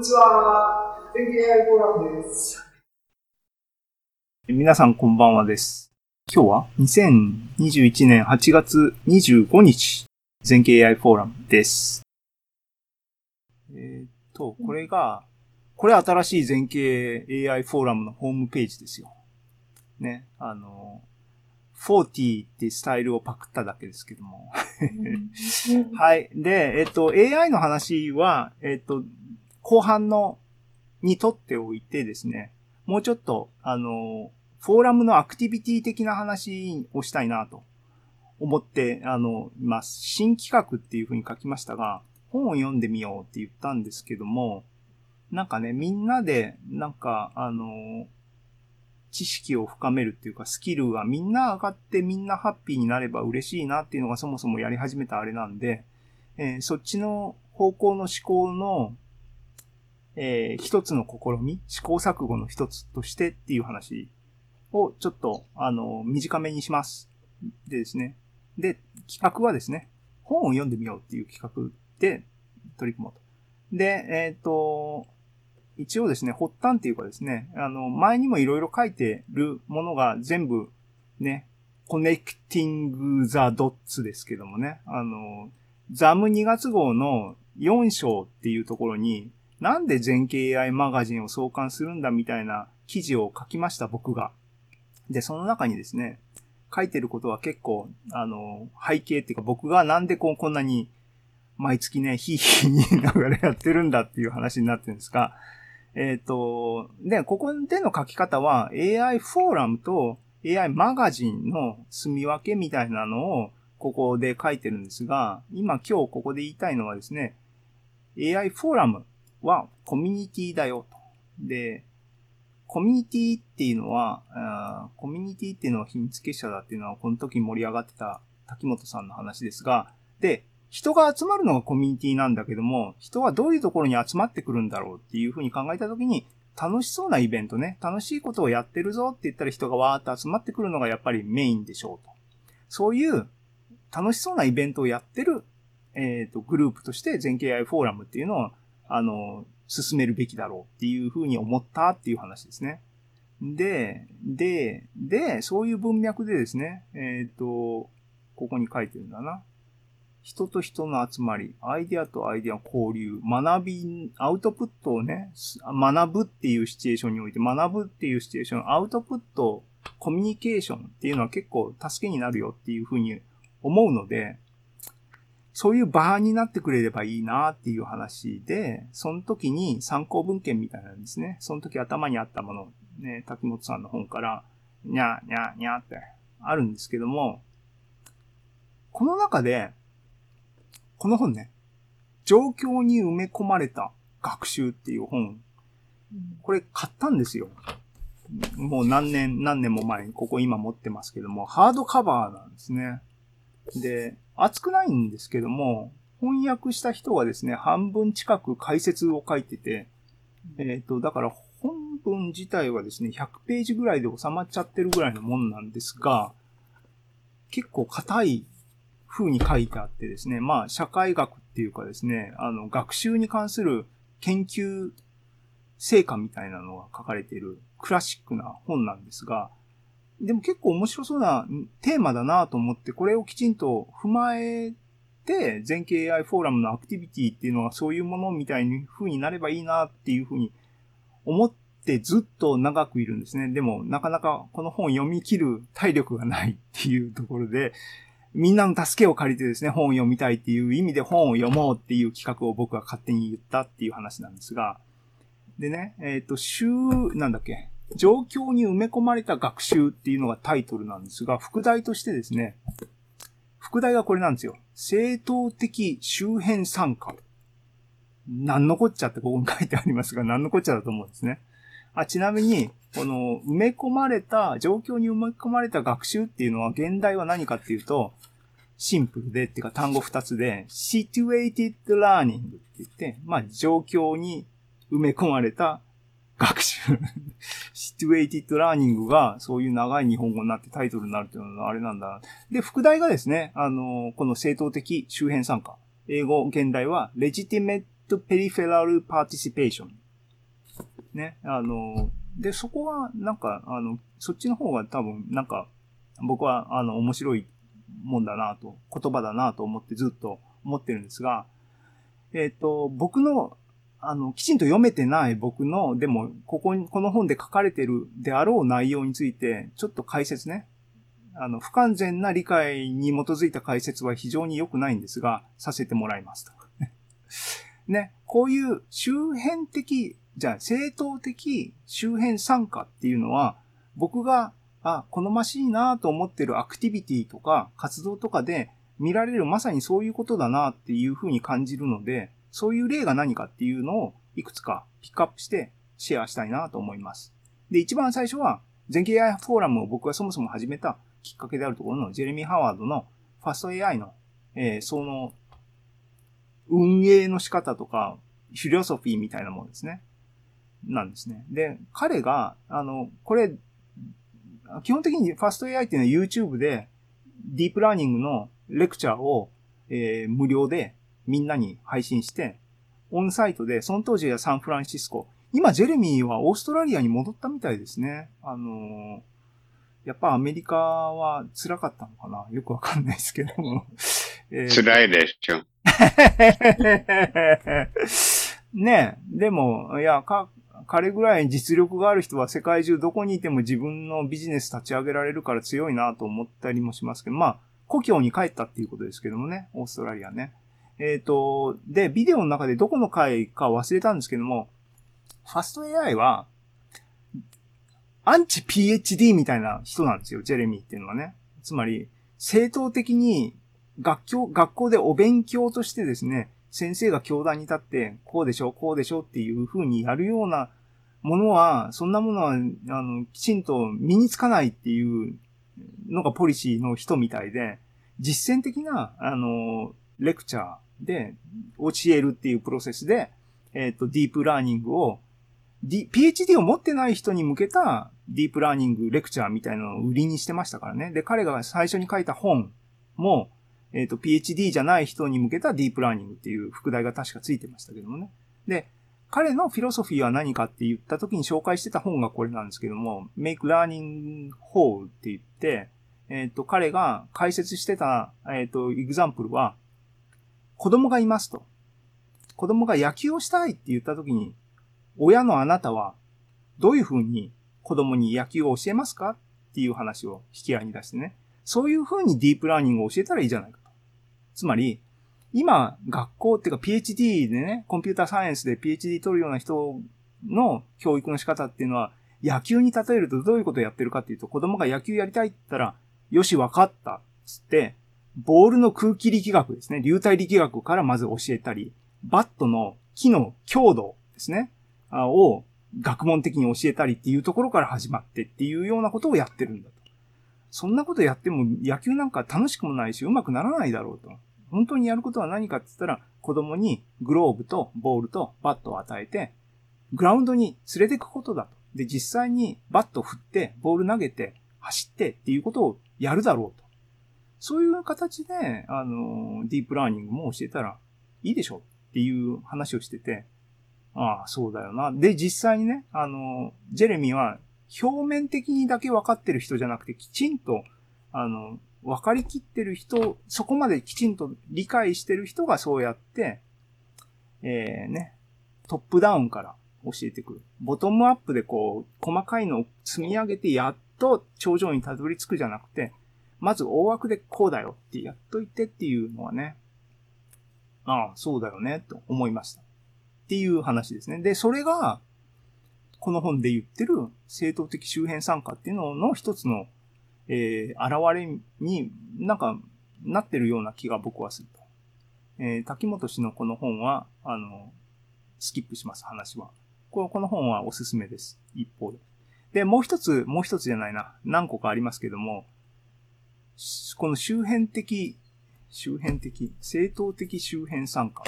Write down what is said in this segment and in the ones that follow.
にちは。天気 AI フォーラムです。皆さんこんばんはです。今日は2021年8月25日、全景 AI フォーラムです。えっ、と、これが、これ新しい全景 AI フォーラムのホームページですよ。ね、あの、40ってスタイルをパクっただけですけども。はい。で、えっと、AI の話は、えっと、後半の、にとっておいてですね、もうちょっと、あの、フォーラムのアクティビティ的な話をしたいなと思って、あの、います。新企画っていうふうに書きましたが、本を読んでみようって言ったんですけども、なんかね、みんなで、なんか、あの、知識を深めるっていうか、スキルがみんな上がってみんなハッピーになれば嬉しいなっていうのがそもそもやり始めたあれなんで、えー、そっちの方向の思考の、えー、一つの試み、試行錯誤の一つとしてっていう話をちょっと、あの、短めにします。でですね。で、企画はですね、本を読んでみようっていう企画で取り組もうと。で、えっ、ー、と、一応ですね、発端っていうかですね、あの、前にもいろいろ書いてるものが全部ね、Connecting the dots ですけどもね、あの、ザム2月号の4章っていうところに、なんで全景 AI マガジンを創刊するんだみたいな記事を書きました、僕が。で、その中にですね、書いてることは結構、あの、背景っていうか僕がなんでこうこんなに毎月ね、ひいひい言いながらやってるんだっていう話になってるんですが、えっ、ー、と、で、ここでの書き方は AI フォーラムと AI マガジンの住み分けみたいなのをここで書いてるんですが、今今日ここで言いたいのはですね、AI フォーラムはコミュニティだよと。で、コミュニティっていうのは、コミュニティっていうのは秘密結社だっていうのはこの時盛り上がってた滝本さんの話ですが、で、人が集まるのがコミュニティなんだけども、人はどういうところに集まってくるんだろうっていうふうに考えたときに、楽しそうなイベントね、楽しいことをやってるぞって言ったら人がわーっと集まってくるのがやっぱりメインでしょうと。そういう楽しそうなイベントをやってる、えっ、ー、と、グループとして全景 AI フォーラムっていうのを、あの、進めるべきだろうっていうふうに思ったっていう話ですね。で、で、で、そういう文脈でですね、えっ、と、ここに書いてるんだな。人と人の集まり、アイデアとアイデアの交流、学び、アウトプットをね、学ぶっていうシチュエーションにおいて、学ぶっていうシチュエーション、アウトプット、コミュニケーションっていうのは結構助けになるよっていうふうに思うので、そういう場になってくれればいいなっていう話で、その時に参考文献みたいなんですね。その時頭にあったもの、ね、滝本さんの本から、にゃーにゃーにゃーってあるんですけども、この中で、この本ね、状況に埋め込まれた学習っていう本、これ買ったんですよ。もう何年、何年も前に、ここ今持ってますけども、ハードカバーなんですね。で、熱くないんですけども、翻訳した人がですね、半分近く解説を書いてて、えっ、ー、と、だから本文自体はですね、100ページぐらいで収まっちゃってるぐらいのもんなんですが、結構硬い風に書いてあってですね、まあ、社会学っていうかですね、あの、学習に関する研究成果みたいなのが書かれているクラシックな本なんですが、でも結構面白そうなテーマだなと思って、これをきちんと踏まえて、全景 AI フォーラムのアクティビティっていうのがそういうものみたいに風になればいいなっていう風に思ってずっと長くいるんですね。でも、なかなかこの本読み切る体力がないっていうところで、みんなの助けを借りてですね、本を読みたいっていう意味で本を読もうっていう企画を僕は勝手に言ったっていう話なんですが、でね、えっ、ー、と、週、なんだっけ、状況に埋め込まれた学習っていうのがタイトルなんですが、副題としてですね、副題がこれなんですよ。正当的周辺参加。何のこっちゃってここに書いてありますが、何のこっちゃだと思うんですね。あ、ちなみに、この埋め込まれた、状況に埋め込まれた学習っていうのは、現代は何かっていうと、シンプルで、っていうか単語二つで、situated learning って言って、まあ状況に埋め込まれた学習。Situated learning がそういう長い日本語になってタイトルになるっていうのはあれなんだ。で、副題がですね、あの、この正当的周辺参加。英語、現代は legitimate peripheral participation。ね。あの、で、そこは、なんか、あの、そっちの方が多分、なんか、僕は、あの、面白いもんだなと、言葉だなと思ってずっと思ってるんですが、えっ、と、僕の、あの、きちんと読めてない僕の、でも、ここに、この本で書かれてるであろう内容について、ちょっと解説ね。あの、不完全な理解に基づいた解説は非常に良くないんですが、させてもらいますと。ね、こういう周辺的、じゃあ正当的周辺参加っていうのは、僕が、あ、好ましいなと思ってるアクティビティとか活動とかで見られるまさにそういうことだなっていうふうに感じるので、そういう例が何かっていうのをいくつかピックアップしてシェアしたいなと思います。で、一番最初は、全経 AI フォーラムを僕がそもそも始めたきっかけであるところのジェレミー・ハワードのファスト AI の、えー、その運営の仕方とか、フィロソフィーみたいなものですね。なんですね。で、彼が、あの、これ、基本的にファスト AI っていうのは YouTube でディープラーニングのレクチャーを、えー、無料でみんなに配信して、オンサイトで、その当時はサンフランシスコ。今、ジェレミーはオーストラリアに戻ったみたいですね。あのー、やっぱアメリカは辛かったのかな？よくわかんないですけども。えー、辛いでしょ。ねえ、でも、いや、か、彼ぐらい実力がある人は世界中どこにいても自分のビジネス立ち上げられるから強いなと思ったりもしますけど、まあ、故郷に帰ったっていうことですけどもね、オーストラリアね。えっ、ー、と、で、ビデオの中でどこの回か忘れたんですけども、ファスト AI は、アンチ PhD みたいな人なんですよ、ジェレミーっていうのはね。つまり、正当的に学校、学校でお勉強としてですね、先生が教壇に立って、こうでしょ、こうでしょっていう風にやるようなものは、そんなものは、あの、きちんと身につかないっていうのがポリシーの人みたいで、実践的な、あの、レクチャーで教えるっていうプロセスで、えっ、ー、と、ディープラーニングを、D、PhD を持ってない人に向けたディープラーニングレクチャーみたいなのを売りにしてましたからね。で、彼が最初に書いた本も、えっ、ー、と、PhD じゃない人に向けたディープラーニングっていう副題が確かついてましたけどもね。で、彼のフィロソフィーは何かって言った時に紹介してた本がこれなんですけども、Make Learning Whole って言って、えっ、ー、と、彼が解説してた、えっ、ー、と、エグザンプルは、子供がいますと。子供が野球をしたいって言った時に、親のあなたは、どういうふうに子供に野球を教えますかっていう話を引き合いに出してね。そういうふうにディープラーニングを教えたらいいじゃないかと。つまり、今、学校っていうか PhD でね、コンピューターサイエンスで PhD 取るような人の教育の仕方っていうのは、野球に例えるとどういうことをやってるかっていうと、子供が野球やりたいって言ったら、よし、わかった。つって、ボールの空気力学ですね。流体力学からまず教えたり、バットの木の強度ですね。を学問的に教えたりっていうところから始まってっていうようなことをやってるんだと。そんなことやっても野球なんか楽しくもないし、うまくならないだろうと。本当にやることは何かって言ったら、子供にグローブとボールとバットを与えて、グラウンドに連れて行くことだと。で、実際にバット振って、ボール投げて、走ってっていうことをやるだろうと。そういう形で、あの、ディープラーニングも教えたらいいでしょっていう話をしてて、ああ、そうだよな。で、実際にね、あの、ジェレミーは表面的にだけ分かってる人じゃなくて、きちんと、あの、分かりきってる人、そこまできちんと理解してる人がそうやって、えー、ね、トップダウンから教えてくる。ボトムアップでこう、細かいのを積み上げて、やっと頂上にたどり着くじゃなくて、まず大枠でこうだよってやっといてっていうのはね、ああ、そうだよね、と思いました。っていう話ですね。で、それが、この本で言ってる正当的周辺参加っていうのの一つのえー、現れになんかなってるような気が僕はすると。えー、滝本氏のこの本は、あの、スキップします、話は。ここの本はおすすめです。一方で。で、もう一つ、もう一つじゃないな。何個かありますけども、この周辺的、周辺的、正統的周辺参加。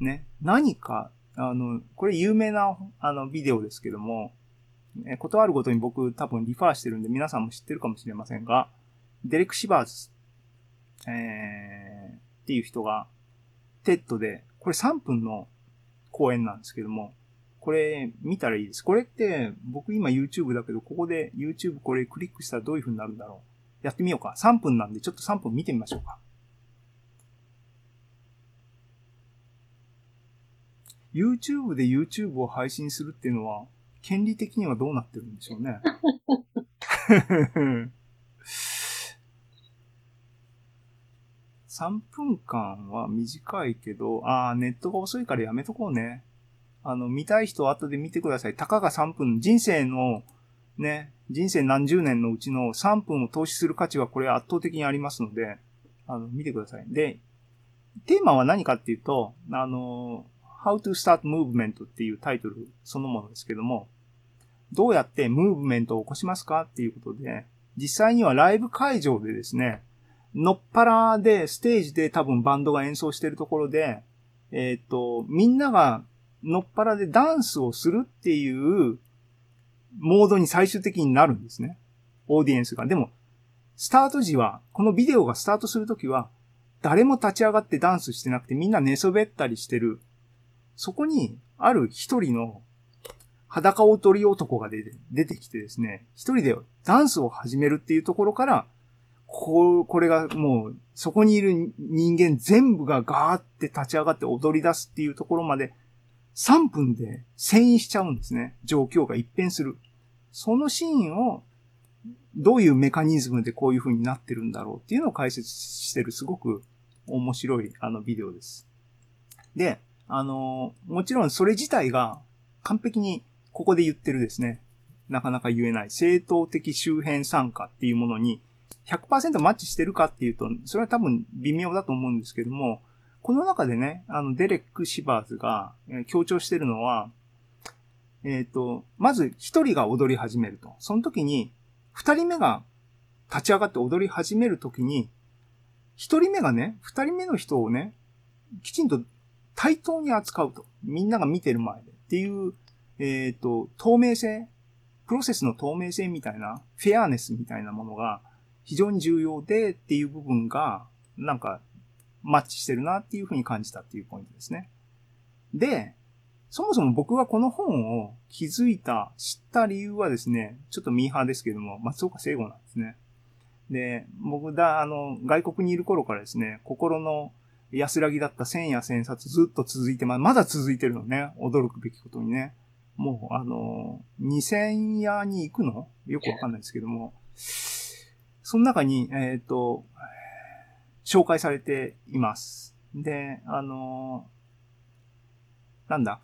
ね。何か、あの、これ有名な、あの、ビデオですけども、えことあるごとに僕多分リファーしてるんで皆さんも知ってるかもしれませんが、デレク・シバーズ、えー、っていう人が、 TED でこれ3分の講演なんですけども、これ見たらいいです。これって僕今 YouTube だけど、ここで YouTube これクリックしたらどういう風になるんだろう。やってみようか。3分なんでちょっと3分見てみましょうか。YouTube で YouTube を配信するっていうのは、権利的にはどうなってるんでしょうね。3分間は短いけど、ああ、ネットが遅いからやめとこうね。あの、見たい人は後で見てください。たかが3分、人生の、ね、人生何十年のうちの3分を投資する価値はこれ圧倒的にありますので、あの、見てください。で、テーマは何かっていうと、あの、How to Start Movement っていうタイトルそのものですけども、どうやってムーブメントを起こしますかっていうことで、実際にはライブ会場でですね、のっぱらで、ステージで多分バンドが演奏してるところで、えっ、と、みんながのっぱらでダンスをするっていうモードに最終的になるんですね。オーディエンスが。でも、スタート時は、このビデオがスタートするときは、誰も立ち上がってダンスしてなくてみんな寝そべったりしてる。そこに、ある一人の裸踊り男が出て出てきてですね、一人でダンスを始めるっていうところから、こう、これがもう、そこにいる人間全部がガーって立ち上がって踊り出すっていうところまで、3分で遷移しちゃうんですね。状況が一変する。そのシーンを、どういうメカニズムでこういう風になってるんだろうっていうのを解説してるすごく面白いあのビデオです。で、あの、もちろんそれ自体が完璧にここで言ってるですね、なかなか言えない正統的周辺参加っていうものに100%マッチしてるかっていうと、それは多分微妙だと思うんですけども、この中でね、あの、デレック・シバーズが、強調してるのは、えっ、ー、と、まず一人が踊り始めると。その時に、二人目が立ち上がって踊り始める時に、一人目がね、二人目の人をね、きちんと対等に扱うと。みんなが見てる前で。っていう、えっ、ー、と、透明性、プロセスの透明性みたいな、フェアネスみたいなものが非常に重要でっていう部分が、なんかマッチしてるなっていうふうに感じたっていうポイントですね。で、そもそも僕がこの本を気づいた、知った理由はですね、ちょっとミーハーですけども、松岡聖吾なんですね。で、僕だ、あの、外国にいる頃からですね、心の安らぎだった千や千冊ずっと続いてま、まだ続いてるのね。驚くべきことにね。もう、あの、2000夜に行くの？よくわかんないですけども、その中に、えっ、ー、と、紹介されています。で、あのー、なんだ？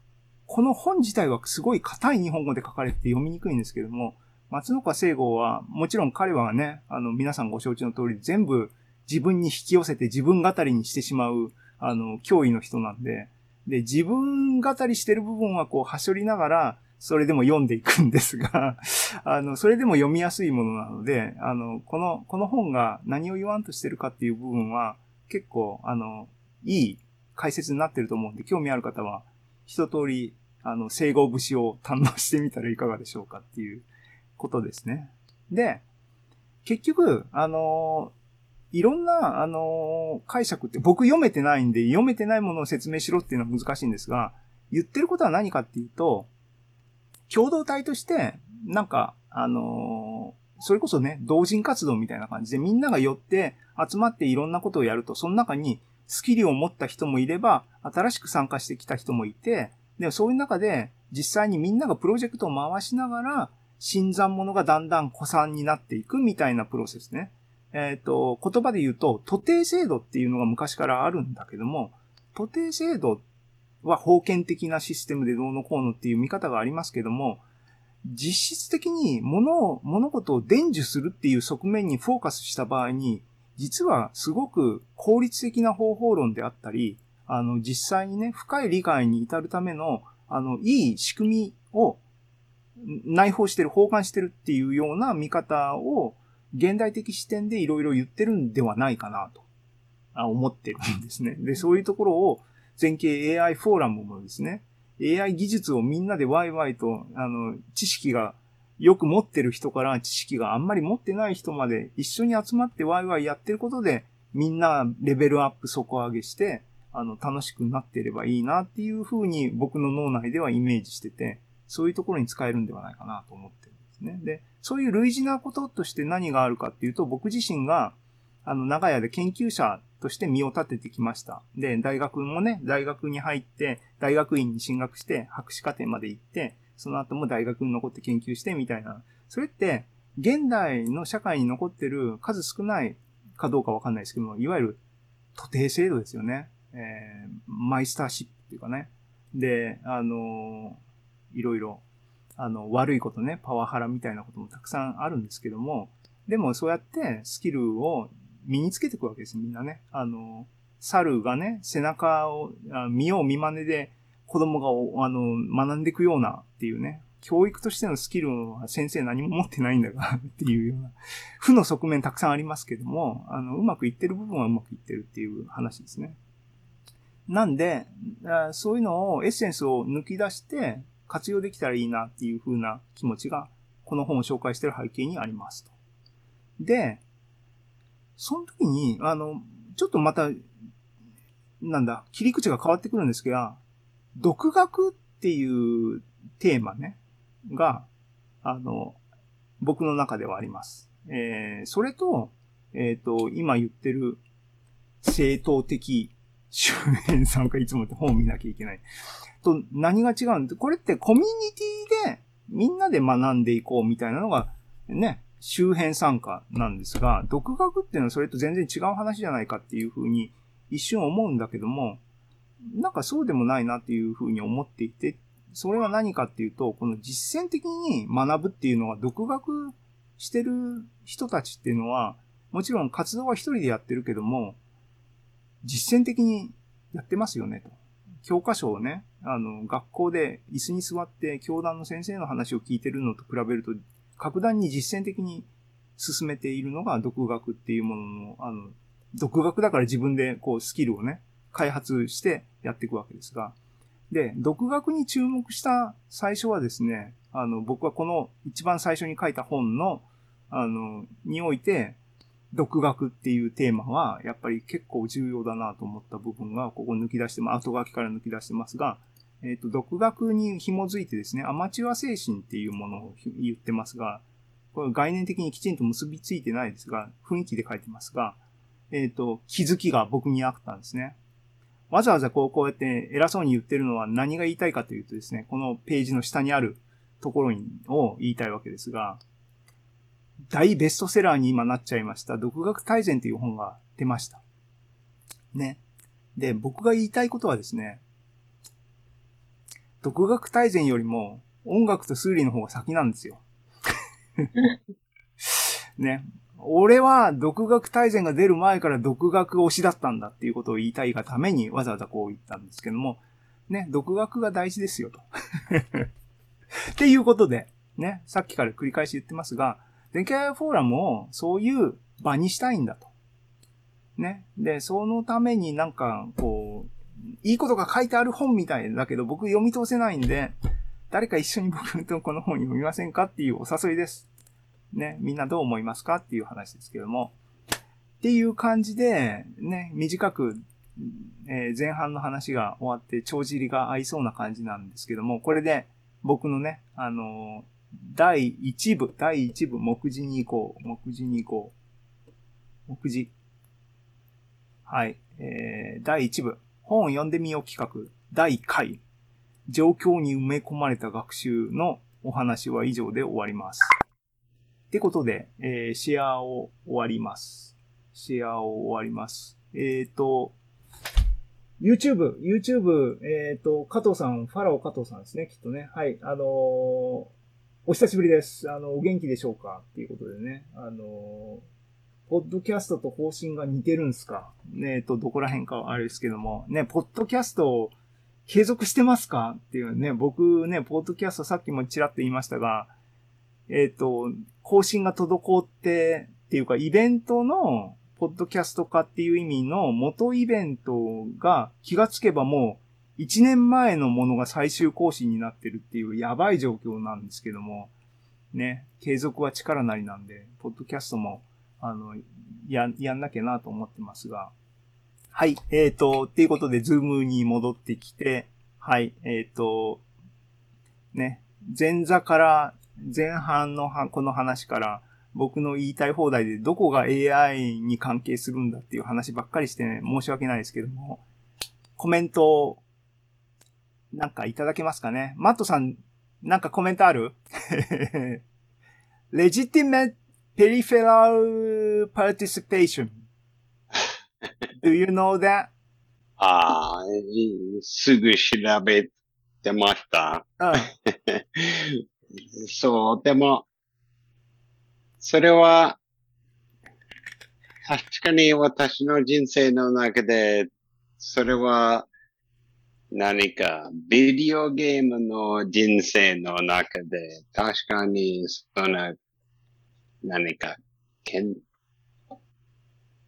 この本自体はすごい硬い日本語で書かれて読みにくいんですけども、松岡聖吾は、もちろん彼はね、あの、皆さんご承知の通り、全部自分に引き寄せて自分語りにしてしまう、あの、脅威の人なんで、で、自分語りしてる部分はこう、はしょりながら、それでも読んでいくんですが、あの、それでも読みやすいものなので、あの、この、この本が何を言わんとしてるかっていう部分は、結構、あの、いい解説になってると思うんで、興味ある方は、一通り、あの、整合節を堪能してみたらいかがでしょうかっていうことですね。で、結局、あの、いろんな、あの、解釈って僕読めてないんで、読めてないものを説明しろっていうのは難しいんですが、言ってることは何かっていうと、共同体として、なんか、あのー、それこそね、同人活動みたいな感じでみんなが寄って集まっていろんなことをやると、その中にスキルを持った人もいれば、新しく参加してきた人もいて、で、そういう中で実際にみんながプロジェクトを回しながら、新参者がだんだん古参になっていくみたいなプロセスね。えっ、ー、と、言葉で言うと、徒弟制度っていうのが昔からあるんだけども、徒弟制度は封建的なシステムでどうのこうのっていう見方がありますけども、実質的に物を、物事を伝授するっていう側面にフォーカスした場合に、実はすごく効率的な方法論であったり、あの、実際にね、深い理解に至るための、あの、いい仕組みを内包してる、包含してるっていうような見方を、現代的視点でいろいろ言ってるんではないかなと、思ってるんですね。で、そういうところを、全景 AI フォーラムもですね、AI 技術をみんなでワイワイと、あの、知識がよく持ってる人から知識があんまり持ってない人まで一緒に集まってワイワイやってることで、みんなレベルアップ底上げして、あの、楽しくなってればいいなっていうふうに僕の脳内ではイメージしてて、そういうところに使えるんではないかなと思ってるんですね。で、そういう類似なこととして何があるかっていうと、僕自身が、あの、長屋で研究者として身を立ててきました。で、大学もね、大学に入って、大学院に進学して、博士課程まで行って、その後も大学に残って研究してみたいな。それって、現代の社会に残ってる数少ないかどうかわかんないですけども、いわゆる徒弟制度ですよね。えー、マイスターシップっていうかね。で、あのーいろいろ、あの、悪いことね、パワハラみたいなこともたくさんあるんですけども、でもそうやってスキルを身につけていくわけです、みんなね。あの、猿がね、背中を、見よう見真似で子供があの、学んでいくようなっていうね、教育としてのスキルは先生何も持ってないんだから っていうような、負の側面たくさんありますけども、あの、うまくいってる部分はうまくいってるっていう話ですね。なんで、そういうのを、エッセンスを抜き出して活用できたらいいなっていう風な気持ちが、この本を紹介してる背景にありますと。で、その時に、あの、ちょっとまた、なんだ、切り口が変わってくるんですけど、独学っていうテーマね、が、あの、僕の中ではあります。えー、それと、えっ、と、今言ってる正当的周辺さんがいつもって本を見なきゃいけない。と、何が違うんで、これってコミュニティでみんなで学んでいこうみたいなのが、ね、周辺参加なんですが、独学っていうのはそれと全然違う話じゃないかっていうふうに一瞬思うんだけども、なんかそうでもないなっていうふうに思っていて、それは何かっていうと、この実践的に学ぶっていうのは、独学してる人たちっていうのは、もちろん活動は一人でやってるけども、実践的にやってますよねと。教科書をね、あの、学校で椅子に座って教団の先生の話を聞いてるのと比べると、格段に実践的に進めているのが独学っていうものの、あの、独学だから自分でこうスキルをね、開発してやっていくわけですが、で、独学に注目した最初はですね、あの、僕はこの一番最初に書いた本の、あの、において、独学っていうテーマは、やっぱり結構重要だなと思った部分が、ここ抜き出して、まあ、後書きから抜き出してますが、えっ、と、独学に紐づいてですね、アマチュア精神っていうものを言ってますが、これ概念的にきちんと結びついてないですが、雰囲気で書いてますが、えっ、と、気づきが僕にあったんですね。わざわざこう、こうやって偉そうに言ってるのは何が言いたいかというとですね、このページの下にあるところにを言いたいわけですが、大ベストセラーに今なっちゃいました、独学大全という本が出ました。ね。で、僕が言いたいことはですね、独学大全よりも音楽と数理の方が先なんですよ。ね。俺は独学大全が出る前から独学推しだったんだっていうことを言いたいがためにわざわざこう言ったんですけども、ね、独学が大事ですよと。っていうことで、ね、さっきから繰り返し言ってますが、電気 AI フォーラムをそういう場にしたいんだと。ね。で、そのためになんか、こう、いいことが書いてある本みたいだけど、僕読み通せないんで、誰か一緒に僕とこの本読みませんかっていうお誘いです。ね。みんなどう思いますかっていう話ですけども。っていう感じで、ね、短く、えー前半の話が終わって、帳尻が合いそうな感じなんですけども、これで僕のね、あのー第1部、第1部、目次に行こう。目次に行こう。目次。はい。えー、第1部、本を読んでみよう企画、第1回、状況に埋め込まれた学習のお話は以上で終わります。ってことで、えーシェアを終わります。シェアを終わります。えっ、と、YouTube、YouTube、えっ、と、加藤さん、ファラオ加藤さんですね、きっとね。はい。あのーお久しぶりです。あの、お元気でしょうか？っていうことでね。あの、ポッドキャストと方針が似てるんですか？ねえっと、どこら辺かはあれですけども。ね、ポッドキャストを継続してますか？っていうね、僕ね、ポッドキャストさっきもちらっと言いましたが、えっと、更新が滞って、っていうか、イベントの、ポッドキャスト化っていう意味の元イベントが気がつけばもう1年前のものが最終更新になってるっていうやばい状況なんですけども、ね、継続は力なりなんで、ポッドキャストも、あの、や、やんなきゃなと思ってますが、はい。えっ、と、っていうことで、ズームに戻ってきて、はい。えっ、と、ね、前座から、前半のはこの話から、僕の言いたい放題でどこが AI に関係するんだっていう話ばっかりしてね、申し訳ないですけども、コメント、なんかいただけますかね？マットさん、なんかコメントある ?legitimate peripheral participation. Do you know that? ああ、すぐ調べてました。うん。そう、でも、それは、確かに私の人生の中で、それは何かビデオゲームの人生の中で、確かにその何か、けん、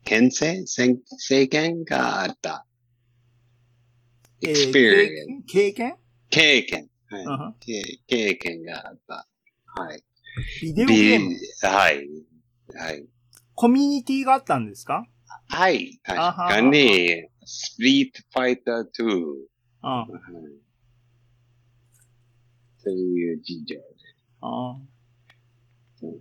牽制せ経験があった。えー experience、経験？経験、はいうん経経験があった。はい。ビデオゲーム？ビはい。はい。コミュニティがあったんですか？はい。確かに、ストリートファイター2。うん。はいそういう事情で。あー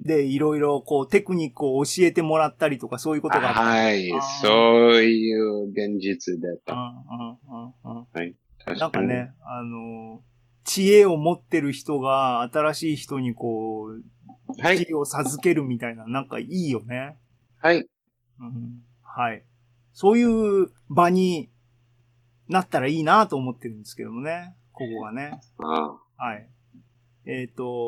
で、いろいろこうテクニックを教えてもらったりとかそういうことがあった。はい。そういう現実だった。うんうんうんうん確なんかね、あの、知恵を持ってる人が新しい人にこう、はい。知恵を授けるみたいな、なんかいいよね。はい。うん、はい。そういう場になったらいいなと思ってるんですけどもね。ここがね。あはい。えっ、と、本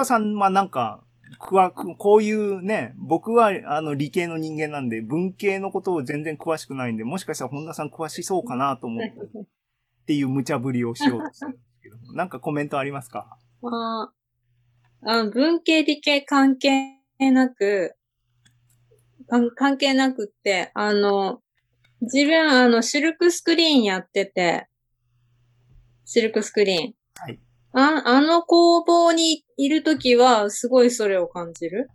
田さんはなんか、くわ、こういうね、僕はあの理系の人間なんで、文系のことを全然詳しくないんで、もしかしたら本田さん詳しそうかなと思って、っていう無茶ぶりをしようとしてるんですけども、なんかコメントありますか？まあ、あ文系理系関係なく、関関係なくって、あの、自分、あの、シルクスクリーンやってて、シルクスクリーン。はい。ああの工房にいるときは、すごいそれを感じる？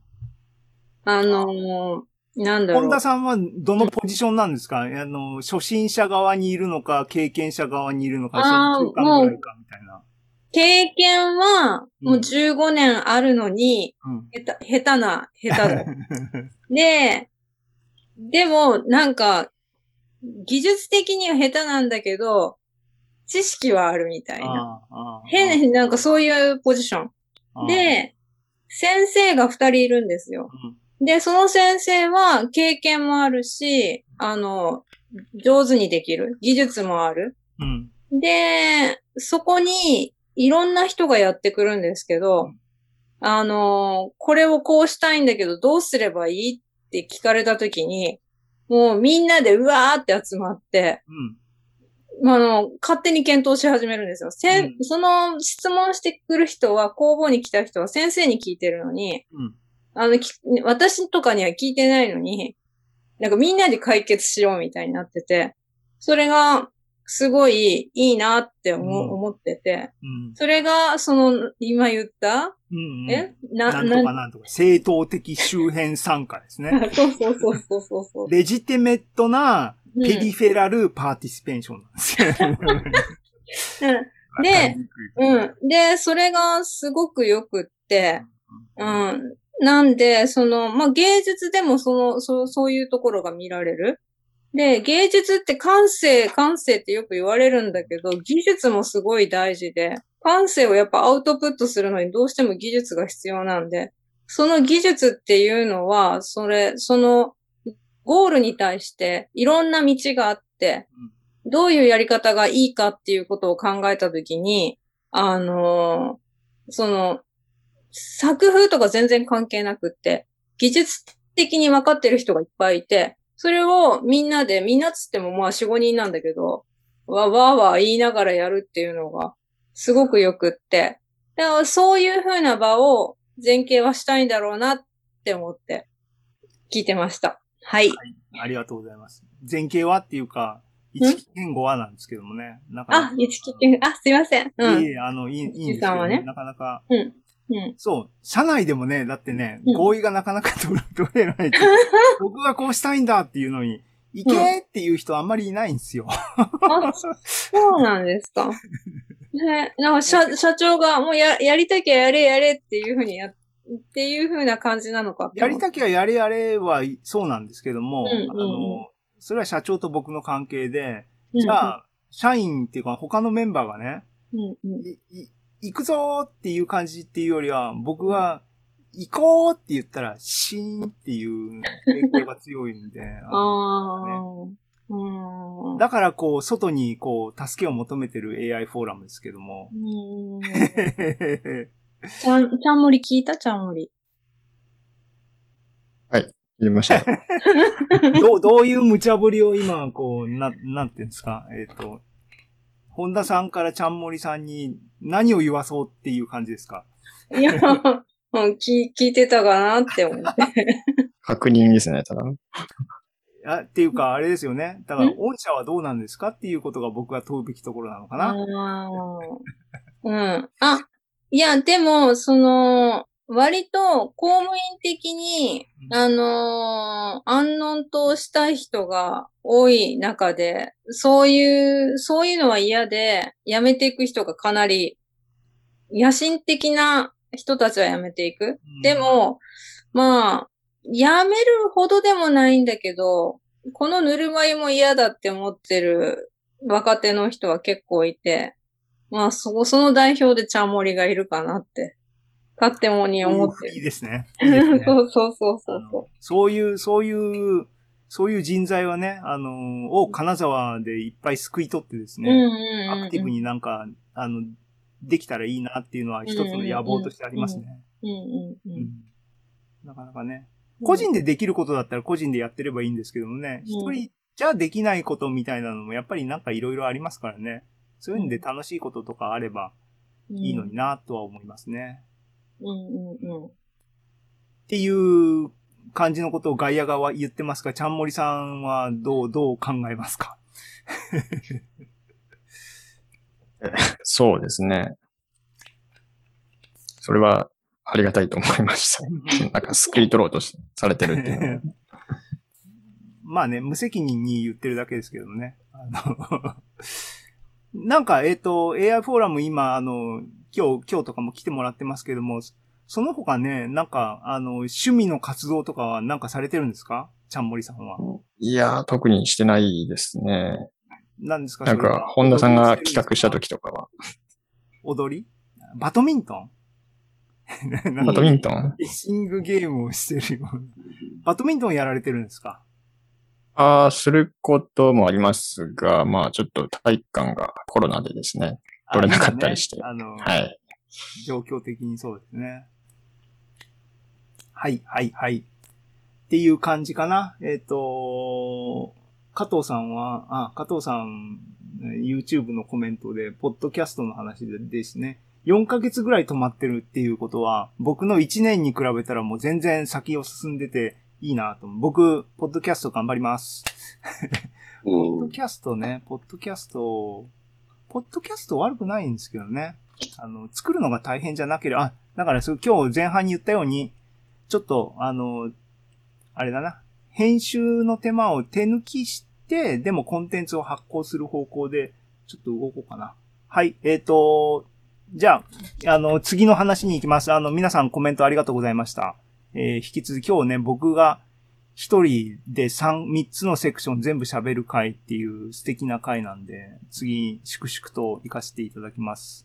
あの、なんだろう。本田さんはどのポジションなんですか？あの、初心者側にいるのか、経験者側にいるのか、そあーの中間ぐらいか、みたいな。経験は、もううん15年あるのに、うん。下手、下手な、下手だ。で、でも、なんか、技術的には下手なんだけど、知識はあるみたいな。変、なんかそういうポジション。で、先生が二人いるんですよ。うんで、その先生は経験もあるし、あの、上手にできる。技術もある。うん。で、そこにいろんな人がやってくるんですけど、あの、これをこうしたいんだけど、どうすればいい？って聞かれたときに、もうみんなでうわーって集まって、うん。あの、勝手に検討し始めるんですよ。せんうんその質問してくる人は、工房に来た人は先生に聞いてるのに、うん。あの、き私とかには聞いてないのに、なんかみんなで解決しようみたいになってて、それがすごいいいなって思,、うん思ってて、うん。それが、その、今言った、うん。え？なな、んとかなんとか、正当的周辺参加ですね。そうそうそうそうそうそう。レジテメットなうんペリフェラルパーティスペーションなんですよ。うんで、うん。で、それがすごくよくって、うん。なんで、その、まあ、芸術でもその、そう、そういうところが見られる。で、芸術って感性、感性ってよく言われるんだけど、技術もすごい大事で、感性をやっぱアウトプットするのにどうしても技術が必要なんで、その技術っていうのは、それ、その、ゴールに対していろんな道があって、どういうやり方がいいかっていうことを考えたときに、あのーその、作風とか全然関係なくって、技術的に分かってる人がいっぱいいて、それをみんなで、みんなっつってもまあ4、5人なんだけど、わ、わーわー言いながらやるっていうのが、すごくよくって、だからそういう風な場を前傾はしたいんだろうなって思って、聞いてました。はい。ありがとうございます。前景はっていうか、一言語はなんですけどもね。なかなあか、一木君、あ、すいません。うん。いえいえ、あの、いい、いいんですけど、ねなかなか、うん。うん。そう、社内でもね、だってね、うん合意がなかなか取れ取れない。僕がこうしたいんだっていうのに、行けっていう人あんまりいないんですよ。あ、そうなんですか。ね、なんか社社長がもうややりたきゃやれやれっていうふうにやっていうふうな感じなのか。ってやりたきゃやれやれはそうなんですけども、うんうん。うんあの、それは社長と僕の関係で、うんじゃあ、社員っていうか他のメンバーがね、うんうん。いい行くぞーっていう感じっていうよりは、僕が行こうって言ったら、シーンっていう傾向が強いんで、あのああ、うん。だからこう、外にこう、助けを求めてる AI フォーラムですけども。うんちゃん、ちゃんもり聞いた？ちゃんもり。言いました。どう、どういう無茶ぶりを今、こう、な、なんていうんですか、えっ、と、本田さんからちゃんもりさんに何を言わそうっていう感じですか？いや、うん聞聞いてたかなって思って。確認ですね、ただ。あっていうか、あれですよね。だから、ん？御社はどうなんですか？っていうことが僕が問うべきところなのかな？うん。あ、いや、でも、その、割と公務員的に、うん。あのー安穏としたい人が多い中で、そういう、そういうのは嫌で、辞めていく人がかなり、野心的な人たちは辞めていく。うん。で、も、まあ、辞めるほどでもないんだけど、このぬるま湯も嫌だって思ってる若手の人は結構いて、まあ、そこ、その代表でちゃんもりがいるかなって、勝手もに思ってる。いいですね。いいですねそうそうそうそあうのそういう、そういう、そういう人材はね、あの、を金沢でいっぱい救い取ってですね、うんうんうん。アクティブになんか、あの、できたらいいなっていうのは一つの野望としてありますね。なかなかね。個人でできることだったら個人でやってればいいんですけどもね、うん一人じゃできないことみたいなのもやっぱりなんかいろいろありますからね。そういうので楽しいこととかあればいいのになとは思いますね。うんうんうん。っていう感じのことを外野側は言ってますが、ちゃんもりさんはどう、どう考えますか？そうですね。それはありがたいと思いました。なんか救い取ろうとしされてるっていう。まあね、無責任に言ってるだけですけどね。あのなんか、えっ、と、AI フォーラム今、あの、今日、今日とかも来てもらってますけども、その他ね、なんか、あの、趣味の活動とかはなんかされてるんですか？ちゃんもりさんは。いやー、特にしてないですね。何ですか？なんか本田さんが企画した時とかは。踊り？バドミントン？バドミントン？フィッシングゲームをしてるよ。バドミントンやられてるんですか？ああ、することもありますが、まあちょっと体育館がコロナでですね。取れなかったりしてあの、はい。状況的にそうですね。はい、はい、はい。っていう感じかな。えっ、と、加藤さんは、あ、加藤さん、YouTube のコメントで、ポッドキャストの話でですね。4ヶ月ぐらい止まってるっていうことは、僕の1年に比べたらもう全然先を進んでていいなと。僕、ポッドキャスト頑張ります。ポッドキャストね、ポッドキャスト、ポッドキャスト悪くないんですけどね。あの、作るのが大変じゃなければ、あ、だからそう今日前半に言ったように、ちょっと、あの、あれだな、編集の手間を手抜きして、でもコンテンツを発行する方向で、ちょっと動こうかな。はい、えっ、と、じゃあ、あの、次の話に行きます。あの、皆さんコメントありがとうございました。えー引き続き今日ね、僕が一人で三、三つのセクション全部喋る回っていう素敵な回なんで、次、粛々と行かせていただきます。